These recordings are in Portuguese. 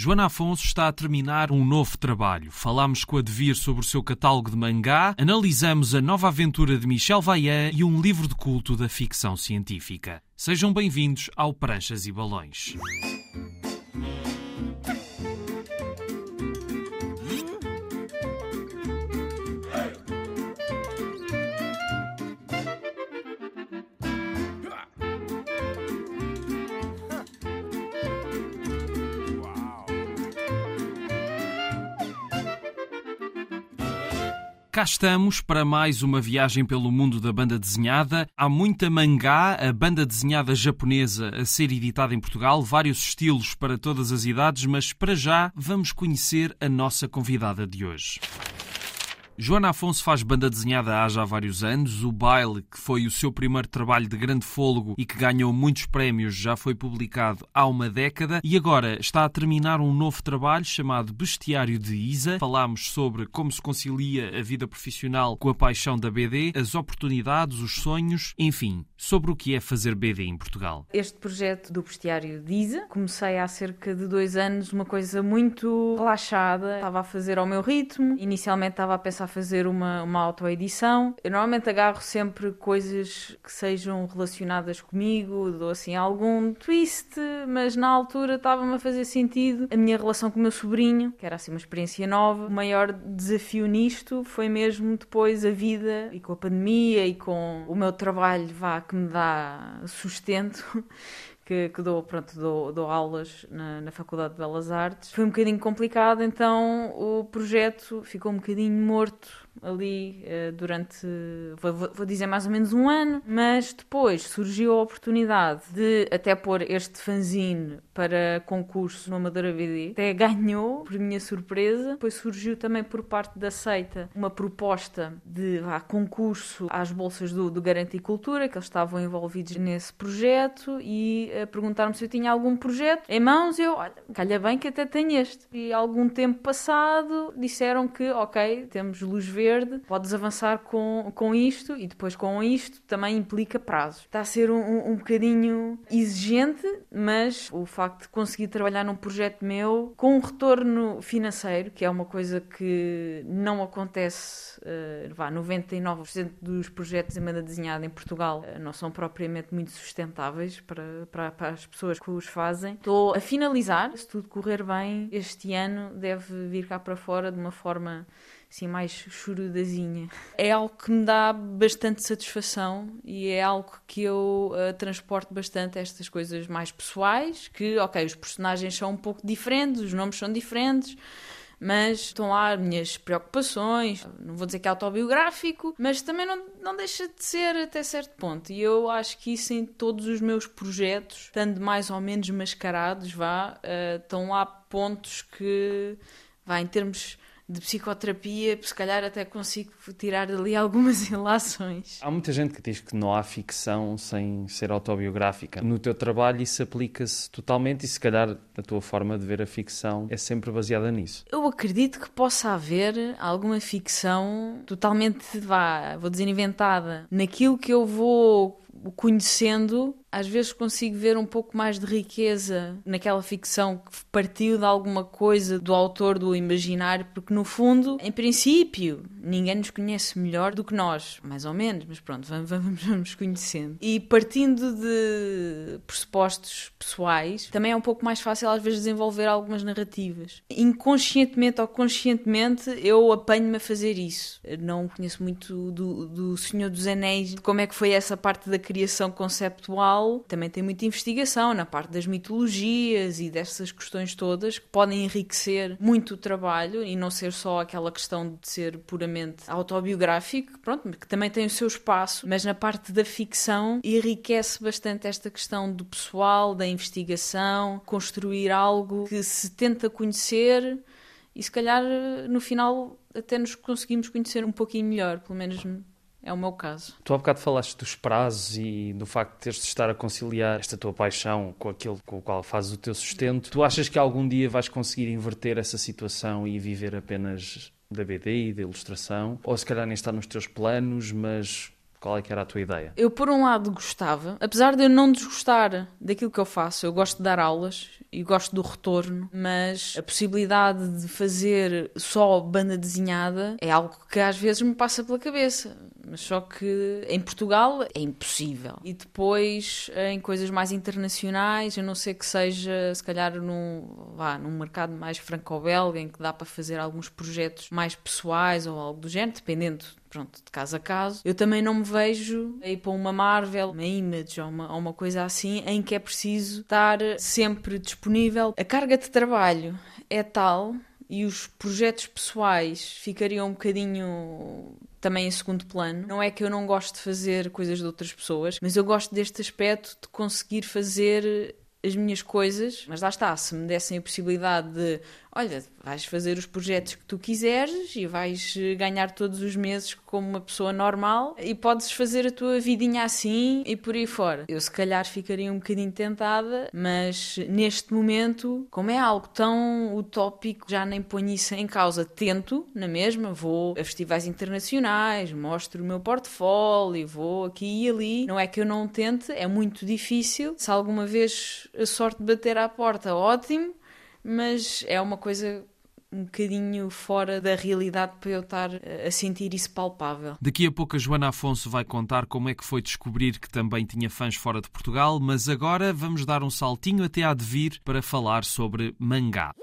Joana Afonso está a terminar um novo trabalho. Falámos com a Devir sobre o seu catálogo de mangá, analisamos a nova aventura de Michel Vaillant e um livro de culto da ficção científica. Sejam bem-vindos ao Pranchas e Balões. Cá estamos para mais uma viagem pelo mundo da banda desenhada. Há muita mangá, a banda desenhada japonesa a ser editada em Portugal, vários estilos para todas as idades, mas para já vamos conhecer a nossa convidada de hoje. Joana Afonso faz banda desenhada há já vários anos. O Baile, que foi o seu primeiro trabalho de grande fôlego e que ganhou muitos prémios, já foi publicado há uma década e agora está a terminar um novo trabalho chamado Bestiário de Isa. Falámos sobre como se concilia a vida profissional com a paixão da BD, as oportunidades, os sonhos, enfim, sobre o que é fazer BD em Portugal. Este projeto do Bestiário de Isa comecei há cerca de dois anos, uma coisa muito relaxada. Estava a fazer ao meu ritmo. Inicialmente estava a pensar fazer uma, uma autoedição. Eu normalmente agarro sempre coisas que sejam relacionadas comigo, dou assim algum twist, mas na altura estava-me a fazer sentido a minha relação com o meu sobrinho, que era assim uma experiência nova. O maior desafio nisto foi mesmo depois a vida e com a pandemia e com o meu trabalho vá que me dá sustento que, que dou, pronto, dou, dou aulas na, na, Faculdade de Belas Artes. Foi um bocadinho complicado, então o projeto ficou um bocadinho morto ali uh, durante, vou, dizer mais ou menos um ano, mas depois surgiu a oportunidade de até pôr este fanzine para concurso no Amadora BD. Até ganhou, por minha surpresa. Depois surgiu também por parte da Seita uma proposta de vá, concurso às bolsas do, do Cultura, que eles estavam envolvidos nesse projeto e uh, perguntaram-me se eu tinha algum projeto em mãos. Eu, olha, calha bem que até tenho este. E algum tempo passado disseram que, ok, temos luz verde verde, podes avançar com, com isto e depois com isto também implica prazos. Está a ser um, um bocadinho exigente, mas o facto de conseguir trabalhar num projeto meu com um retorno financeiro, que é uma coisa que não acontece, uh, vá, 99% dos projetos em banda desenhada em Portugal uh, não são propriamente muito sustentáveis para, para, para as pessoas que os fazem. Estou a finalizar, se tudo correr bem, este ano deve vir cá para fora de uma forma assim mais chorudazinha. É algo que me dá bastante satisfação e é algo que eu uh, transporto bastante estas coisas mais pessoais, que, ok, os personagens são um pouco diferentes, os nomes são diferentes, mas estão lá as minhas preocupações, não vou dizer que é autobiográfico, mas também não, não deixa de ser até certo ponto. E eu acho que isso em todos os meus projetos, estando mais ou menos mascarados, vá, uh, estão lá pontos que, vá, em termos de psicoterapia, se calhar até consigo tirar dali algumas ilações. Há muita gente que diz que não há ficção sem ser autobiográfica. No teu trabalho isso aplica-se totalmente e se calhar a tua forma de ver a ficção é sempre baseada nisso. Eu acredito que possa haver alguma ficção totalmente, vá, vou dizer, inventada. Naquilo que eu vou conhecendo às vezes consigo ver um pouco mais de riqueza naquela ficção que partiu de alguma coisa do autor do imaginário, porque no fundo, em princípio, ninguém nos conhece melhor do que nós, mais ou menos, mas pronto, vamos, vamos, vamos conhecendo. E partindo de pressupostos pessoais, também é um pouco mais fácil às vezes desenvolver algumas narrativas. Inconscientemente ou conscientemente, eu apanho-me a fazer isso. Eu não conheço muito do, do Senhor dos Anéis, como é que foi essa parte da criação conceptual também tem muita investigação na parte das mitologias e dessas questões todas que podem enriquecer muito o trabalho e não ser só aquela questão de ser puramente autobiográfico, pronto, que também tem o seu espaço, mas na parte da ficção enriquece bastante esta questão do pessoal, da investigação, construir algo que se tenta conhecer e se calhar no final até nos conseguimos conhecer um pouquinho melhor, pelo menos é o meu caso. Tu há bocado falaste dos prazos e do facto de teres de estar a conciliar esta tua paixão com aquilo com o qual fazes o teu sustento. Tu achas que algum dia vais conseguir inverter essa situação e viver apenas da BD e da ilustração? Ou se calhar nem está nos teus planos, mas Qual é que era a tua ideia? Eu, por um lado, gostava, apesar de eu não desgostar daquilo que eu faço, eu gosto de dar aulas e gosto do retorno, mas a possibilidade de fazer só banda desenhada é algo que às vezes me passa pela cabeça. Mas só que em Portugal é impossível. E depois em coisas mais internacionais, eu não sei que seja, se calhar, num, lá, num mercado mais franco-belga, em que dá para fazer alguns projetos mais pessoais ou algo do género, dependendo pronto, de caso a caso. Eu também não me vejo a ir para uma Marvel, uma Image ou uma, ou uma coisa assim, em que é preciso estar sempre disponível. A carga de trabalho é tal e os projetos pessoais ficariam um bocadinho também em segundo plano. Não é que eu não gosto de fazer coisas de outras pessoas, mas eu gosto deste aspecto de conseguir fazer as minhas coisas, mas lá está, se me dessem a possibilidade de, olha, vais fazer os projetos que tu quiseres e vais eh, ganhar todos os meses como uma pessoa normal e podes fazer a tua vidinha assim e por aí fora. Eu se calhar ficaria um bocadinho tentada, mas neste momento, como é algo tão utópico, já nem ponho isso em causa. Tento, na mesma, vou a festivais internacionais, mostro o meu portfólio, vou aqui e ali. Não é que eu não tente, é muito difícil. Se alguma vez a sorte bater à porta, ótimo mas é uma coisa um bocadinho fora da realidade para eu estar a sentir isso palpável. Daqui a pouco a Joana Afonso vai contar como é que foi descobrir que também tinha fãs fora de Portugal, mas agora vamos dar um saltinho até a devir para falar sobre mangá.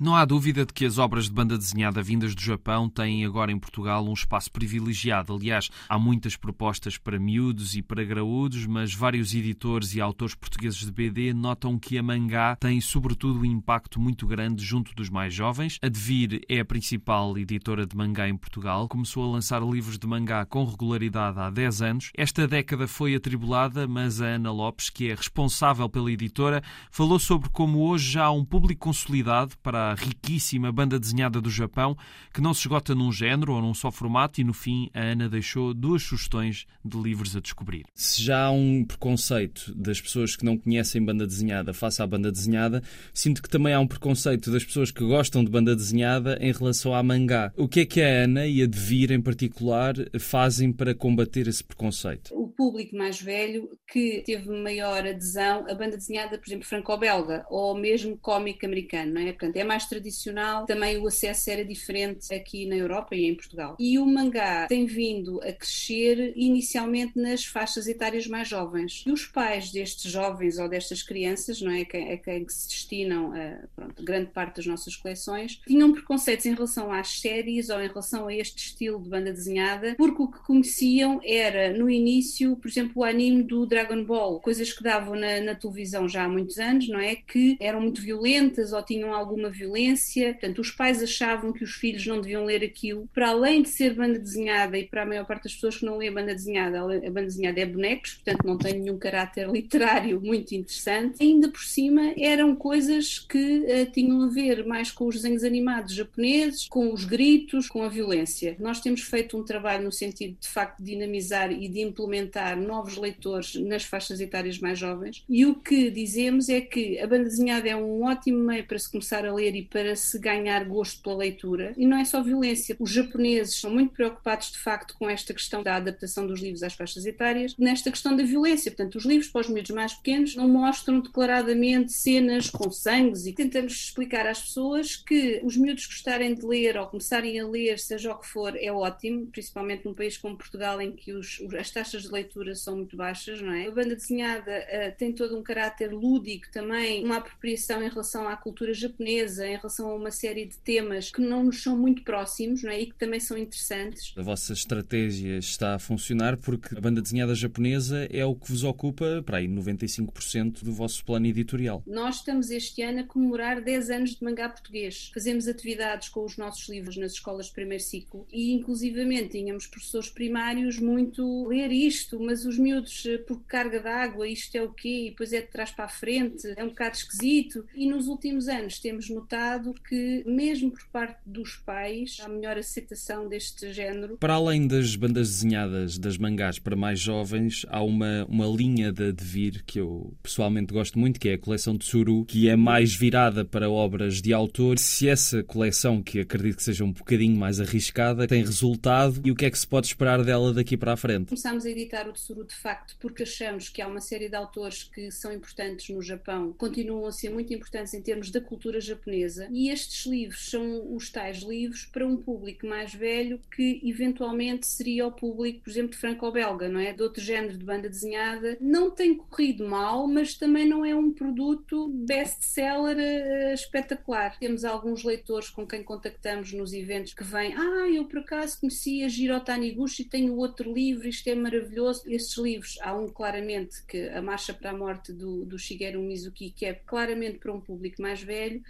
Não há dúvida de que as obras de banda desenhada vindas do Japão têm agora em Portugal um espaço privilegiado. Aliás, há muitas propostas para miúdos e para graúdos, mas vários editores e autores portugueses de BD notam que a mangá tem, sobretudo, um impacto muito grande junto dos mais jovens. A Devir é a principal editora de mangá em Portugal. Começou a lançar livros de mangá com regularidade há 10 anos. Esta década foi atribulada, mas a Ana Lopes, que é responsável pela editora, falou sobre como hoje já há um público consolidado para riquíssima banda desenhada do Japão, que não se esgota num género ou num só formato, e no fim a Ana deixou duas sugestões de livros a descobrir. Se já há um preconceito das pessoas que não conhecem banda desenhada face à banda desenhada, sinto que também há um preconceito das pessoas que gostam de banda desenhada em relação à mangá. O que é que a Ana e a Devir em particular fazem para combater esse preconceito? Público mais velho que teve maior adesão à banda desenhada, por exemplo, franco-belga ou mesmo cómic americano, não é? Portanto, é mais tradicional, também o acesso era diferente aqui na Europa e em Portugal. E o mangá tem vindo a crescer inicialmente nas faixas etárias mais jovens. E os pais destes jovens ou destas crianças, não é, a quem se destinam a, pronto, grande parte das nossas coleções, tinham preconceitos em relação às séries ou em relação a este estilo de banda desenhada, porque o que conheciam era, no início, por exemplo, o anime do Dragon Ball, coisas que davam na, na televisão já há muitos anos, não é? Que eram muito violentas ou tinham alguma violência. Portanto, os pais achavam que os filhos não deviam ler aquilo. Para além de ser banda desenhada, e para a maior parte das pessoas que não lê banda desenhada, a banda desenhada é bonecos, portanto não tem nenhum caráter literário muito interessante. Ainda por cima, eram coisas que uh, tinham a ver mais com os desenhos animados japoneses, com os gritos, com a violência. Nós temos feito um trabalho no sentido de, de facto, dinamizar e de implementar novos leitores nas faixas etárias mais jovens. E o que dizemos é que a banda desenhada é um ótimo meio para se começar a ler e para se ganhar gosto pela leitura. E não é só violência. Os japoneses são muito preocupados, de facto, com esta questão da adaptação dos livros às faixas etárias, nesta questão da violência. Portanto, os livros para os miúdos mais pequenos não mostram declaradamente cenas com sangues e tentamos explicar às pessoas que os miúdos gostarem de ler ou começarem a ler, seja o que for, é ótimo, principalmente num país como Portugal, em que os, as taxas de leitura são muito baixas, não é? A banda desenhada uh, tem todo um caráter lúdico também, uma apropriação em relação à cultura japonesa, em relação a uma série de temas que não nos são muito próximos não é? e que também são interessantes. A vossa estratégia está a funcionar porque a banda desenhada japonesa é o que vos ocupa para aí 95% do vosso plano editorial. Nós estamos este ano a comemorar 10 anos de mangá português. Fazemos atividades com os nossos livros nas escolas de primeiro ciclo e inclusivamente tínhamos professores primários muito ler isto, mas os miúdos eh, por carga d'água, isto é o quê? E depois é de trás para a frente, é um bocado esquisito. E nos últimos anos temos notado que, mesmo por parte dos pais, há melhor aceitação deste género. Para além das bandas desenhadas das mangás para mais jovens, há uma, uma linha de Devir que eu pessoalmente gosto muito, que é a coleção de Suru, que é mais virada para obras de autor. Se essa coleção, que acredito que seja um bocadinho mais arriscada, tem resultado e o que é que se pode esperar dela daqui para a frente? Começámos a editar o Tsuru de facto porque achamos que há uma série de autores que são importantes no Japão, continuam a ser muito importantes em termos da cultura japonesa e estes livros são os tais livros para um público mais velho que eventualmente seria o público, por exemplo, de franco-belga, não é? De outro género de banda desenhada. Não tem corrido mal, mas também não é um produto best-seller uh, espetacular. Temos alguns leitores com quem contactamos nos eventos que vêm, ah, eu por acaso conhecia Jiro Taniguchi, tenho outro livro, isto é maravilhoso. Estes livros, há um claramente que A Marcha para a Morte do, do Shigeru Mizuki, que é claramente para um público mais velho,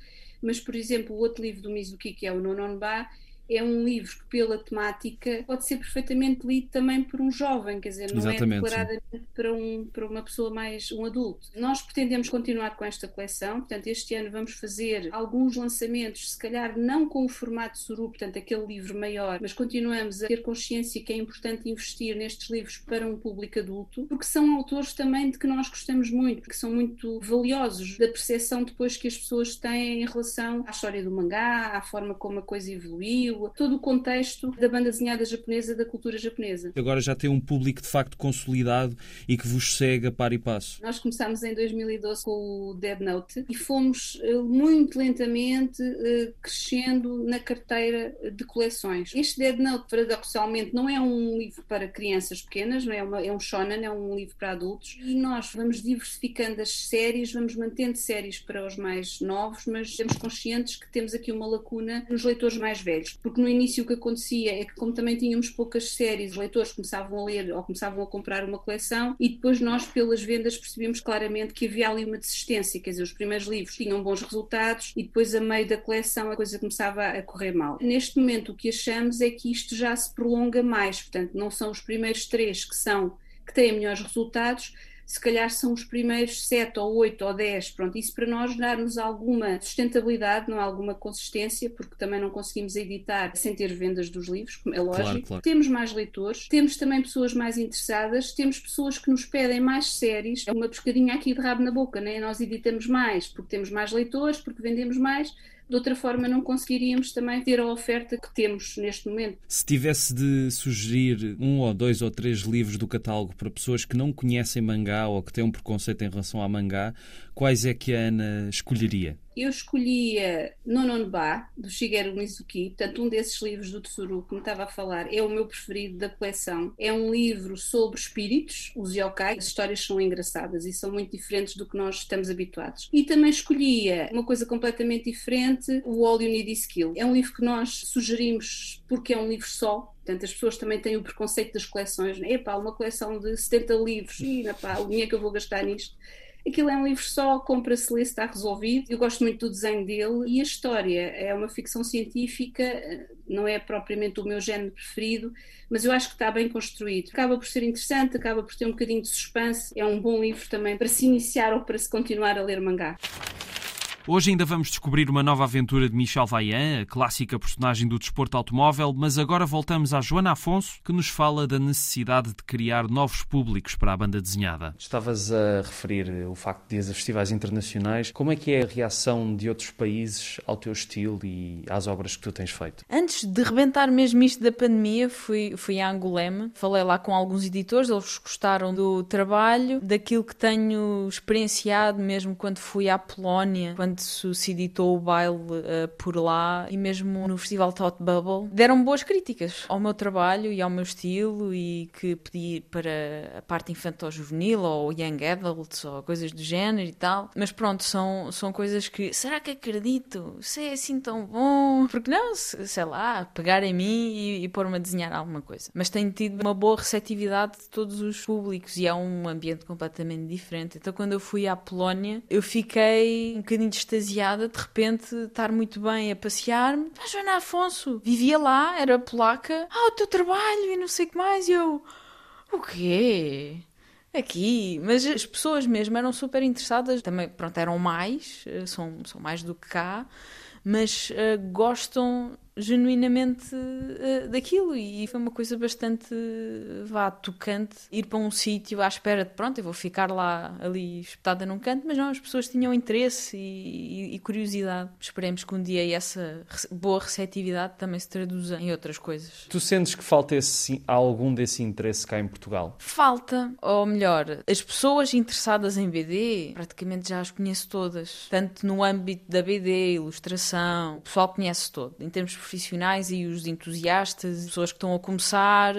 mas, por exemplo, o outro livro do Mizuki, que é o Nononba, é um livro que, pela temática, pode ser perfeitamente lido também por um jovem, quer dizer, não é Exatamente, é declaradamente para, um, para uma pessoa mais, um adulto. Nós pretendemos continuar com esta coleção, portanto, este ano vamos fazer alguns lançamentos, se calhar não com o formato Suru, portanto, aquele livro maior, mas continuamos a ter consciência que é importante investir nestes livros para um público adulto, porque são autores também de que nós gostamos muito, porque são muito valiosos da percepção depois que as pessoas têm em relação à história do mangá, à forma como a coisa evoluiu, todo o contexto da banda desenhada japonesa, da cultura japonesa. Agora já tem um público de facto consolidado e que vos segue a par e passo. Nós começámos em 2012 com o Dead Note e fomos eh, muito lentamente eh, crescendo na carteira de coleções. Este Dead Note, paradoxalmente, não é um livro para crianças pequenas, não é, uma, é um shonen, é um livro para adultos e nós vamos diversificando as séries, vamos mantendo séries para os mais novos, mas temos conscientes que temos aqui uma lacuna nos leitores mais velhos porque no início o que acontecia é que, como também tínhamos poucas séries, os leitores começavam a ler ou começavam a comprar uma coleção e depois nós, pelas vendas, percebemos claramente que havia ali uma desistência, quer dizer, os primeiros livros tinham bons resultados e depois, a meio da coleção, a coisa começava a correr mal. Neste momento, o que achamos é que isto já se prolonga mais, portanto, não são os primeiros três que são que têm melhores resultados, se calhar são os primeiros 7 ou 8 ou 10, pronto, isso para nós dar-nos alguma sustentabilidade, não alguma consistência, porque também não conseguimos editar sem ter vendas dos livros, como é lógico. Claro, claro. Temos mais leitores, temos também pessoas mais interessadas, temos pessoas que nos pedem mais séries, é uma pescadinha aqui de rabo na boca, né? nós editamos mais porque temos mais leitores, porque vendemos mais, de outra forma não conseguiríamos também ter a oferta que temos neste momento. Se tivesse de sugerir um ou dois ou três livros do catálogo para pessoas que não conhecem mangá ou que têm um preconceito em relação a mangá, quais é que a Ana escolheria? eu escolhia Nononba, do Shigeru Mizuki, portanto, um desses livros do Tsuru que me estava a falar, é o meu preferido da coleção. É um livro sobre espíritos, os yokai. As histórias são engraçadas e são muito diferentes do que nós estamos habituados. E também escolhia uma coisa completamente diferente, o All You Need Is Skill. É um livro que nós sugerimos porque é um livro só, Portanto, as pessoas também têm o preconceito das coleções. Né? Epá, uma coleção de 70 livros, e epá, o dinheiro que eu vou gastar nisto. Aquilo é um livro só, compra-se, lê está resolvido. Eu gosto muito do desenho dele e a história é uma ficção científica, não é propriamente o meu género preferido, mas eu acho que está bem construído. Acaba por ser interessante, acaba por ter um bocadinho de suspense. É um bom livro também para se iniciar ou para se continuar a ler mangá. Hoje ainda vamos descobrir uma nova aventura de Michel Vaillant, a clássica personagem do desporto automóvel, mas agora voltamos à Joana Afonso, que nos fala da necessidade de criar novos públicos para a banda desenhada. Estavas a referir o facto de ir a festivais internacionais. Como é que é a reação de outros países ao teu estilo e às obras que tu tens feito? Antes de rebentar mesmo isto da pandemia, fui, fui a Angolema, falei lá com alguns editores, eles gostaram do trabalho, daquilo que tenho experienciado mesmo quando fui à Polónia, quando editou o baile uh, por lá e mesmo no Festival Thought Bubble, deram boas críticas ao meu trabalho e ao meu estilo e que pedi para a parte infantil-juvenil ou young adults ou coisas do género e tal. Mas pronto, são, são coisas que, será que acredito? Se é assim tão bom? Porque não, sei lá, pegar em mim e, e pôr-me a desenhar alguma coisa. Mas tenho tido uma boa receptividade de todos os públicos e é um ambiente completamente diferente. Então quando eu fui à Polónia, eu fiquei um bocadinho extasiada de repente estar muito bem a passear-me. A Joana Afonso vivia lá, era polaca. Ah, o teu trabalho e não sei o que mais. E eu, o quê? Aqui, mas as pessoas mesmo eram super interessadas, também, pronto, eram mais, eh, são, são mais do que cá, mas uh, gostam genuinamente uh, daquilo. E foi uma coisa bastante vá tocante ir para um sítio à espera de pronto eu vou ficar lá ali espetada num canto mas não as pessoas tinham interesse e, e, e curiosidade. Esperemos que um dia essa boa receptividade também se traduza em outras coisas. Tu sentes que falta esse, algum desse interesse cá em Portugal? Falta ou melhor as pessoas interessadas em BD praticamente já as conheço todas tanto no âmbito da BD ilustração o pessoal conhece todo em termos profissionais e os entusiastas, pessoas que estão a começar.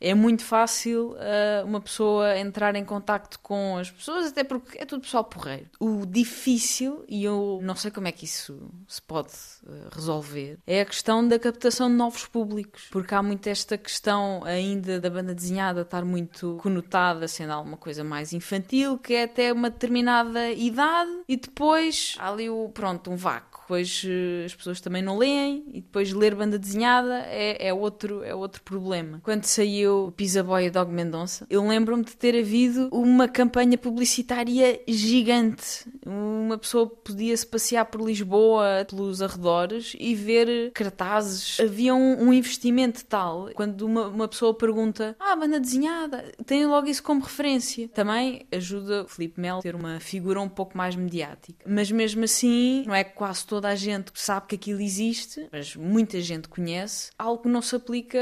É muito fácil uh, uma pessoa entrar em contacto com as pessoas, até porque é tudo pessoal porreiro. O difícil, e eu não sei como é que isso se pode uh, resolver, é a questão da captação de novos públicos. Porque há muito esta questão ainda da banda desenhada estar muito conotada, sendo alguma coisa mais infantil, que é até uma determinada idade, e depois há ali o, pronto, um vácuo depois eh, as pessoas também não leem e depois ler banda desenhada é, é, outro, é outro problema. Quando saiu Pizza Boy e Dog Mendonça, eu lembro-me de ter havido uma campanha publicitária gigante. Uma pessoa podia-se passear por Lisboa, pelos arredores e ver cartazes. Havia um, um investimento tal. Quando uma, uma pessoa pergunta, ah, banda desenhada, tem logo isso como referência. Também ajuda o Felipe Melo a ter uma figura um pouco mais mediática. Mas mesmo assim, não é quase toda a gente sabe que aquilo existe, mas muita gente conhece, algo que não se aplica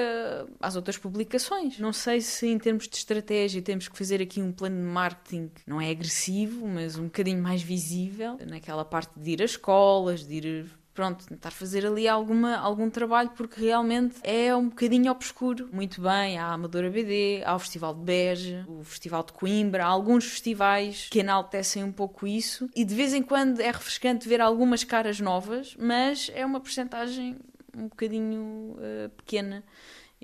às outras publicações. Não sei se em termos de estratégia temos que fazer aqui um plano de marketing, não é agressivo, mas um bocadinho mais visível, naquela parte de ir às escolas, de ir pronto, tentar fazer ali alguma, algum trabalho, porque realmente é um bocadinho obscuro. Muito bem, há a Amadora BD, há o Festival de Beja, o Festival de Coimbra, há alguns festivais que enaltecem um pouco isso, e de vez em quando é refrescante ver algumas caras novas, mas é uma porcentagem um bocadinho uh, pequena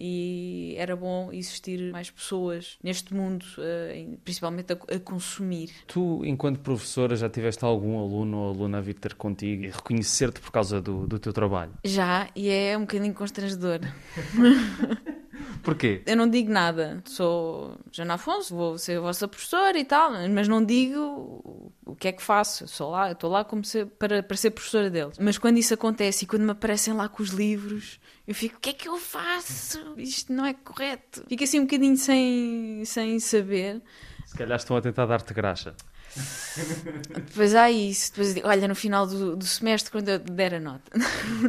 e era bom existir mais pessoas neste mundo, uh, principalmente a, a, consumir. Tu, enquanto professora, já tiveste algum aluno ou aluna a vir ter contigo e reconhecer-te por causa do, do teu trabalho? Já, e é um bocadinho constrangedor. Porquê? Eu não digo nada. Sou Jana Afonso, vou ser a vossa professora e tal, mas não digo o que é que faço. Eu sou lá, estou lá como ser, para, para ser professora deles. Mas quando isso acontece e quando me aparecem lá com os livros, eu fico, o que é que eu faço? Isto não é correto. Fico assim um bocadinho sem, sem saber. Se calhar estão a tentar dar-te graxa. Depois há isso. Depois olha, no final do, do, semestre, quando eu der a nota.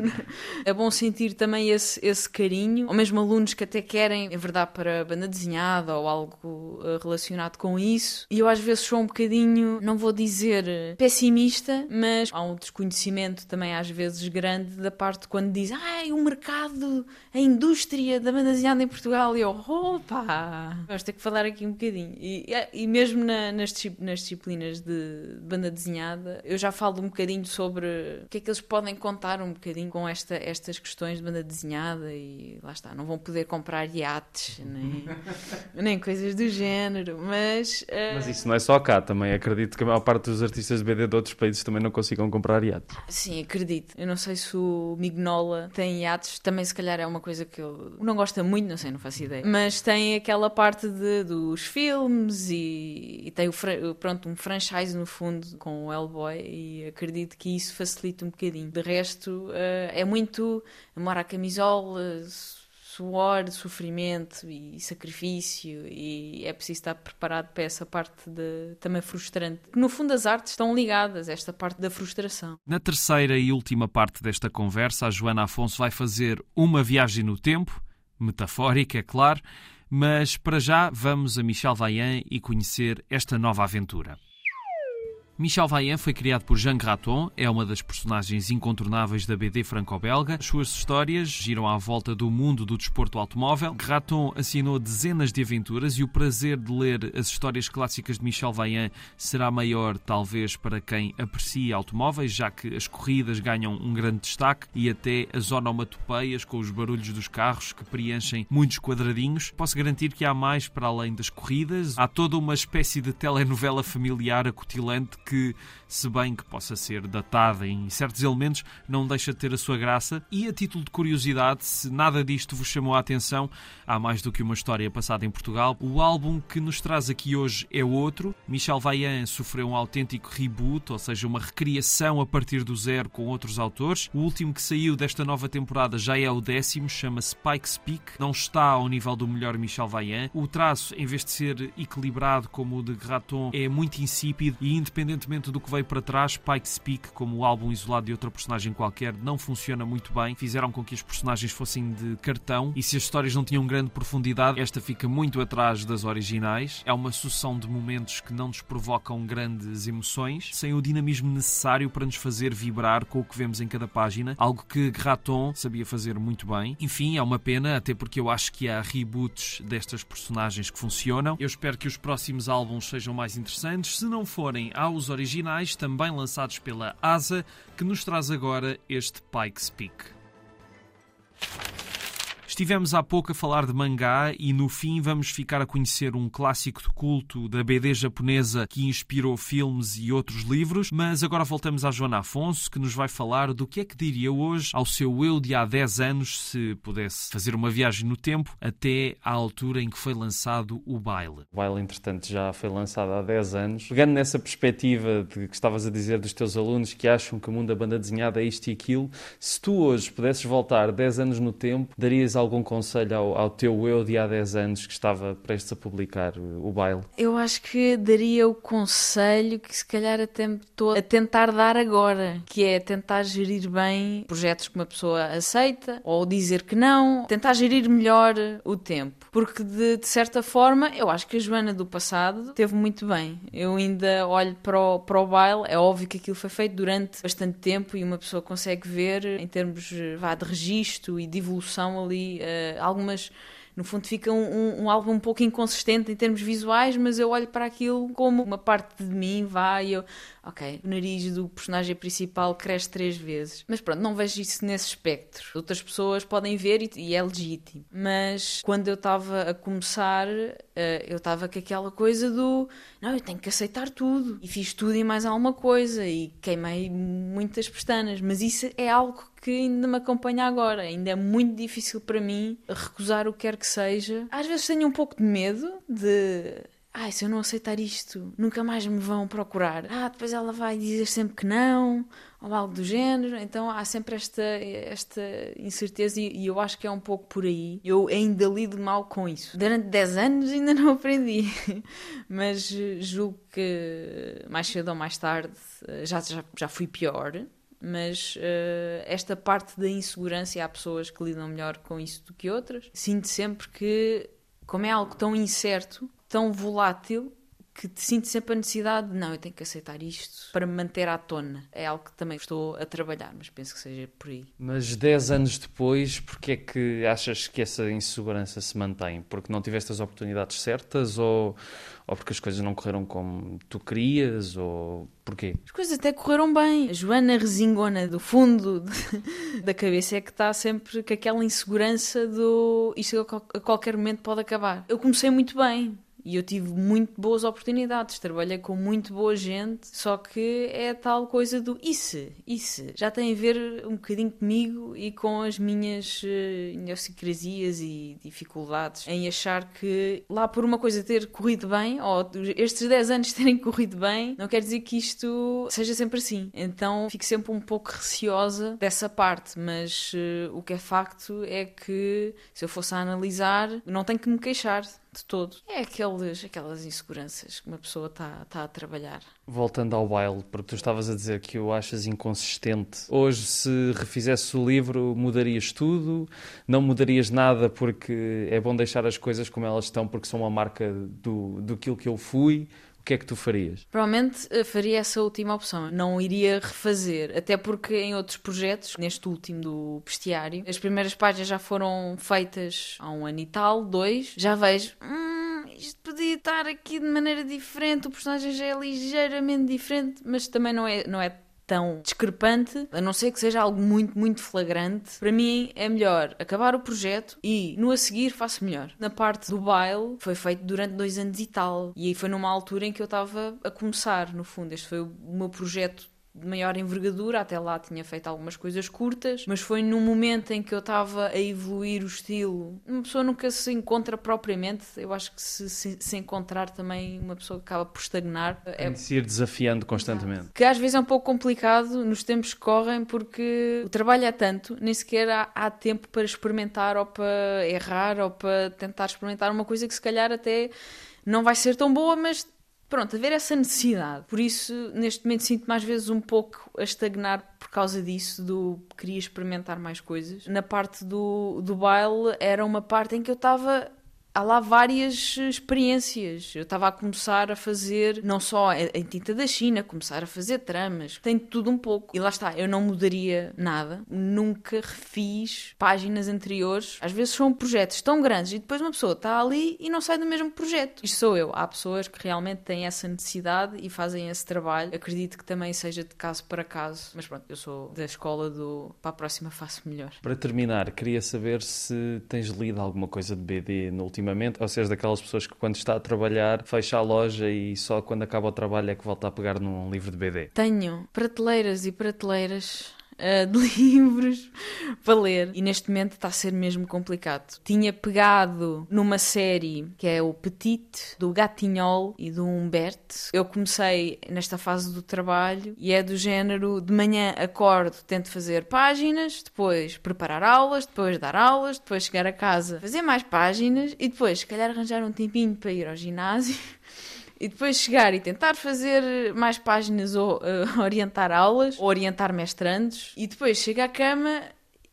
é bom sentir também esse, esse carinho. Ou mesmo alunos que até querem, é verdade, para banda desenhada ou algo uh, relacionado com isso. E eu às vezes sou um bocadinho, não vou dizer pessimista, mas há um desconhecimento também às vezes grande da parte quando diz, ai, o mercado, a indústria da banda desenhada em Portugal. E eu, opa! Vamos ter que falar aqui um bocadinho. E, e mesmo na, nas, nas disciplinas de banda desenhada, eu já falo um bocadinho sobre o que é que eles podem contar um bocadinho com esta, estas questões de banda desenhada e lá está, não vão poder comprar iates nem, nem coisas do género, mas... Uh... Mas isso não é só cá também, acredito que a maior parte dos artistas de BD de outros países também não consigam comprar iates. Sim, acredito. Eu não sei se o Mignola tem iates, também se calhar é uma coisa que eu não gosta muito, não sei, não faço ideia, mas tem aquela parte de, dos filmes e, e tem o, pronto, um franchise no fundo com o Hellboy e acredito que isso facilita um bocadinho. De resto, uh, é muito amor à camisola, suor, sofrimento e sacrifício e é preciso estar preparado para essa parte de, também frustrante. No fundo as artes estão ligadas a esta parte da frustração. Na terceira e última parte desta conversa, a Joana Afonso vai fazer uma viagem no tempo, metafórica, é claro, mas para já vamos a Michel Vaillant e conhecer esta nova aventura. Michel Vaillant foi criado por Jean Graton, é uma das personagens incontornáveis da BD franco-belga. As suas histórias giram à volta do mundo do desporto automóvel. Graton assinou dezenas de aventuras e o prazer de ler as histórias clássicas de Michel Vaillant será maior, talvez, para quem aprecia automóveis, já que as corridas ganham um grande destaque e até as onomatopeias com os barulhos dos carros que preenchem muitos quadradinhos. Posso garantir que há mais para além das corridas. Há toda uma espécie de telenovela familiar acutilante que, se bem que possa ser datada em certos elementos, não deixa de ter a sua graça. E a título de curiosidade, se nada disto vos chamou a atenção, há mais do que uma história passada em Portugal. O álbum que nos traz aqui hoje é outro. Michel Vaillant sofreu um autêntico reboot, ou seja, uma recriação a partir do zero com outros autores. O último que saiu desta nova temporada já é o décimo, chama-se Pike's Peak. Não está ao nível do melhor Michel Vaillant. O traço, em vez de ser equilibrado como o de Graton, é muito insípido e, independentemente do que veio para trás, Pike's Peak, como o álbum isolado de outra personagem qualquer, não funciona muito bem. Fizeram com que as personagens fossem de cartão e se as histórias não tinham grande profundidade, esta fica muito atrás das originais. É uma sucessão de momentos que não nos provocam grandes emoções, sem o dinamismo necessário para nos fazer vibrar com o que vemos em cada página, algo que Graton sabia fazer muito bem. Enfim, é uma pena, até porque eu acho que há reboots destas personagens que funcionam. Eu espero que os próximos álbuns sejam mais interessantes. Se não forem, há os originais, também lançados pela ASA, que nos traz agora este Pike's Peak. Estivemos há pouco a falar de mangá e no fim vamos ficar a conhecer um clássico de culto da BD japonesa que inspirou filmes e outros livros, mas agora voltamos à Joana Afonso que nos vai falar do que é que diria hoje ao seu eu de há 10 anos se pudesse fazer uma viagem no tempo até à altura em que foi lançado o baile. O baile, entretanto, já foi lançado há 10 anos. Pegando nessa perspectiva de que estavas a dizer dos teus alunos que acham que o mundo da banda desenhada é isto e aquilo, se tu hoje pudesses voltar 10 anos no tempo, darias algo algum conselho ao, ao, teu eu de há 10 anos que estava prestes a publicar o, baile? Eu acho que daria o conselho que se calhar até estou a tentar dar agora, que é tentar gerir bem projetos que uma pessoa aceita ou dizer que não, tentar gerir melhor o tempo. Porque de, de certa forma eu acho que a Joana do passado teve muito bem. Eu ainda olho para o, para o baile, é óbvio que aquilo foi feito durante bastante tempo e uma pessoa consegue ver em termos vá, de registro e de evolução ali uh, algumas no fundo fica um, um, um, álbum um pouco inconsistente em termos visuais, mas eu olho para aquilo como uma parte de mim vai eu, ok, o nariz do personagem principal cresce três vezes. Mas pronto, não vejo isso nesse espectro. Outras pessoas podem ver e, e é legítimo. Mas quando eu estava a começar, uh, eu estava com aquela coisa do não, eu tenho que aceitar tudo. E fiz tudo e mais alguma coisa e queimei muitas pestanas. Mas isso é algo que ainda me acompanha agora. Ainda é muito difícil para mim recusar o que quer que seja. Às vezes tenho um pouco de medo de. Ai, se eu não aceitar isto, nunca mais me vão procurar. Ah, depois ela vai dizer sempre que não, ou algo do género. Então há sempre esta, esta incerteza e, e eu acho que é um pouco por aí. Eu ainda lido mal com isso. Durante 10 anos ainda não aprendi, mas julgo que mais cedo ou mais tarde já, já, já fui pior mas uh, esta parte da insegurança, há pessoas que lidam melhor com isso do que outras, sinto sempre que, como é algo tão incerto, tão volátil, que te sinto sempre a necessidade de não, eu tenho que aceitar isto para me manter à tona. É algo que também estou a trabalhar, mas penso que seja por aí. Mas 10 anos depois, porque é que achas que essa insegurança se mantém? Porque não tiveste as oportunidades certas ou, ou porque as coisas não correram como tu querias ou porquê? As coisas até correram bem. A Joana resingona do fundo de, da cabeça é que está sempre com aquela insegurança do isto a qualquer momento pode acabar. Eu comecei muito bem e eu tive muito boas oportunidades, trabalhei com muito boa gente, só que é tal coisa do isso, isso. Já tem a ver um bocadinho comigo e com as minhas uh, idiosincrasias e dificuldades em achar que lá por uma coisa ter corrido bem, ou estes 10 anos terem corrido bem, não quer dizer que isto seja sempre assim. Então fico sempre um pouco receosa dessa parte, mas uh, o que é facto é que se eu fosse a analisar, não tenho que me queixar de todo. É aqueles, aquelas inseguranças que uma pessoa está tá a trabalhar. Voltando ao baile, porque tu estavas a dizer que o achas inconsistente. Hoje, se refizesse o livro, mudarias tudo? Não mudarias nada porque é bom deixar as coisas como elas estão, porque são uma marca do, do que eu fui? O que é que tu farias? Provavelmente eh, faria essa última opção. Não iria refazer, até porque em outros projetos, neste último do bestiário, as primeiras páginas já foram feitas há um ano e tal, dois. Já vejo. Hum, isto podia estar aqui de maneira diferente, o personagem já é ligeiramente diferente, mas também não é, não é tão discrepante, a não ser que seja algo muito, muito flagrante, para mim é melhor acabar o projeto e no a seguir faço melhor. Na parte do baile foi feito durante dois anos e tal, e aí foi numa altura em que eu estava a começar, no fundo. Este foi o meu projeto de maior envergadura, até lá tinha feito algumas coisas curtas, mas foi num momento em que eu estava a evoluir o estilo. Uma pessoa nunca se encontra propriamente, eu acho que se, se, se encontrar também uma pessoa acaba por estagnar. É se ir desafiando constantemente. Que às vezes é um pouco complicado nos tempos que correm, porque o trabalho é tanto, nem sequer há, há tempo para experimentar ou para errar ou para tentar experimentar uma coisa que se calhar até não vai ser tão boa, mas Pronto, haver essa necessidade. Por isso, neste momento, sinto-me às vezes um pouco a estagnar por causa disso, do queria experimentar mais coisas. Na parte do, do baile, era uma parte em que eu estava há lá várias experiências. Eu estava a começar a fazer, não só em tinta da China, começar a fazer tramas, tem tudo um pouco. E lá está, eu não mudaria nada, nunca refiz páginas anteriores. Às vezes são projetos tão grandes e depois uma pessoa está ali e não sai do mesmo projeto. Isto sou eu. Há pessoas que realmente têm essa necessidade e fazem esse trabalho. Acredito que também seja de caso para caso, mas pronto, eu sou da escola do para a próxima faço melhor. Para terminar, queria saber se tens lido alguma coisa de BD no último ultimamente, ou seja, daquelas pessoas que quando está a trabalhar fecha a loja e só quando acaba o trabalho é que volta a pegar num livro de BD? Tenho prateleiras e prateleiras uh, de livros para ler e neste momento está a ser mesmo complicado. Tinha pegado numa série que é o Petit, do Gatinhol e do Humbert. Eu comecei nesta fase do trabalho e é do género de manhã acordo, tento fazer páginas, depois preparar aulas, depois dar aulas, depois chegar a casa, fazer mais páginas e depois, se calhar, arranjar um tempinho para ir ao ginásio e depois chegar e tentar fazer mais páginas ou uh, orientar aulas ou orientar mestrandos. E depois chega à cama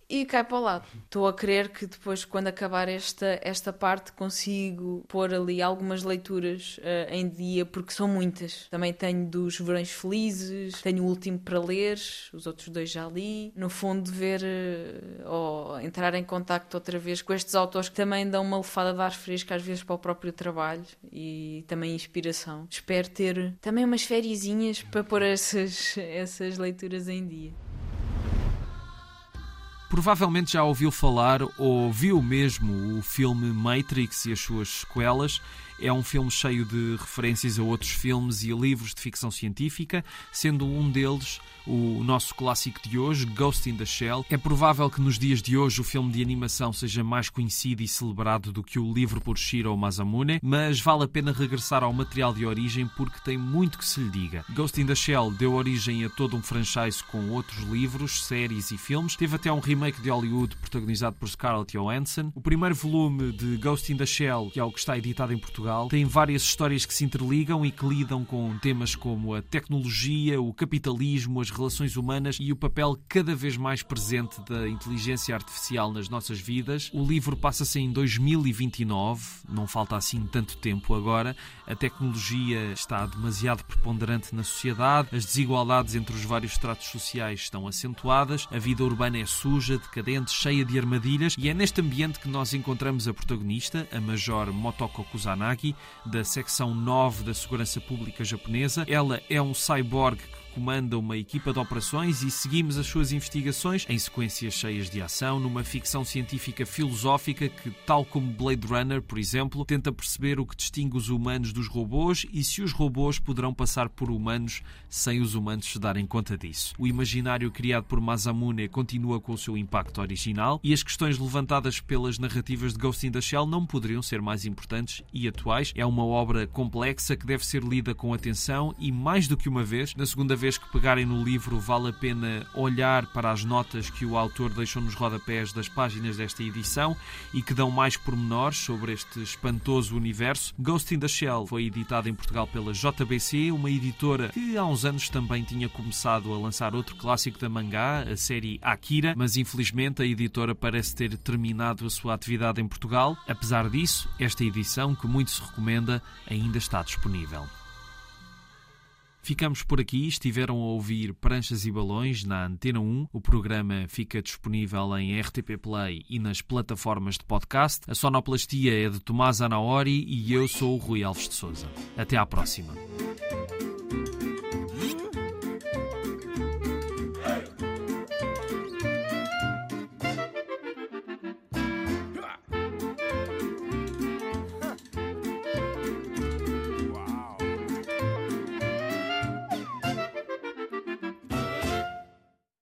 e cai para o lado. Estou a crer que depois, quando acabar esta, esta parte, consigo pôr ali algumas leituras uh, em dia, porque são muitas. Também tenho dos Verões Felizes, tenho o último para ler, os outros dois já li. No fundo, ver uh, ou entrar em contacto outra vez com estes autores que também dão uma lefada de ar fresco, às vezes, para o próprio trabalho e também inspiração. Espero ter também umas fériasinhas para pôr essas, essas leituras em dia. Provavelmente já ouviu falar ou viu mesmo o filme Matrix e as suas sequelas. É um filme cheio de referências a outros filmes e livros de ficção científica, sendo um deles o nosso clássico de hoje, Ghost in the Shell. É provável que nos dias de hoje o filme de animação seja mais conhecido e celebrado do que o livro por Shiro Masamune, mas vale a pena regressar ao material de origem porque tem muito que se lhe diga. Ghost in the Shell deu origem a todo um franchise com outros livros, séries e filmes. Teve até um remake de Hollywood protagonizado por Scarlett Johansson. O primeiro volume de Ghost in the Shell, que é o que está editado em Portugal, tem várias histórias que se interligam e que lidam com temas como a tecnologia, o capitalismo, as relações humanas e o papel cada vez mais presente da inteligência artificial nas nossas vidas. O livro passa-se em 2029, não falta assim tanto tempo agora. A tecnologia está demasiado preponderante na sociedade, as desigualdades entre os vários estratos sociais estão acentuadas, a vida urbana é suja, decadente, cheia de armadilhas e é neste ambiente que nós encontramos a protagonista, a Major Motoko Kusanagi, da secção 9 da Segurança Pública japonesa. Ela é um cyborg que comanda uma equipa de operações e seguimos as suas investigações em sequências cheias de ação, numa ficção científica filosófica que, tal como Blade Runner, por exemplo, tenta perceber o que distingue os humanos dos robôs e se os robôs poderão passar por humanos sem os humanos se darem conta disso. O imaginário criado por Masamune continua com o seu impacto original e as questões levantadas pelas narrativas de Ghost in the Shell não poderiam ser mais importantes e atuais. É uma obra complexa que deve ser lida com atenção e, mais do que uma vez, na segunda vez vez que pegarem no livro, vale a pena olhar para as notas que o autor deixou nos rodapés das páginas desta edição e que dão mais pormenores sobre este espantoso universo. Ghost in the Shell foi editado em Portugal pela JBC, uma editora que há uns anos também tinha começado a lançar outro clássico da mangá, a série Akira, mas infelizmente a editora parece ter terminado a sua atividade em Portugal. Apesar disso, esta edição, que muito se recomenda, ainda está disponível. Ficamos por aqui. Estiveram a ouvir Pranchas e Balões na Antena 1. O programa fica disponível em RTP Play e nas plataformas de podcast. A sonoplastia é de Tomás Anaori e eu sou o Rui Alves de Souza. Até à próxima.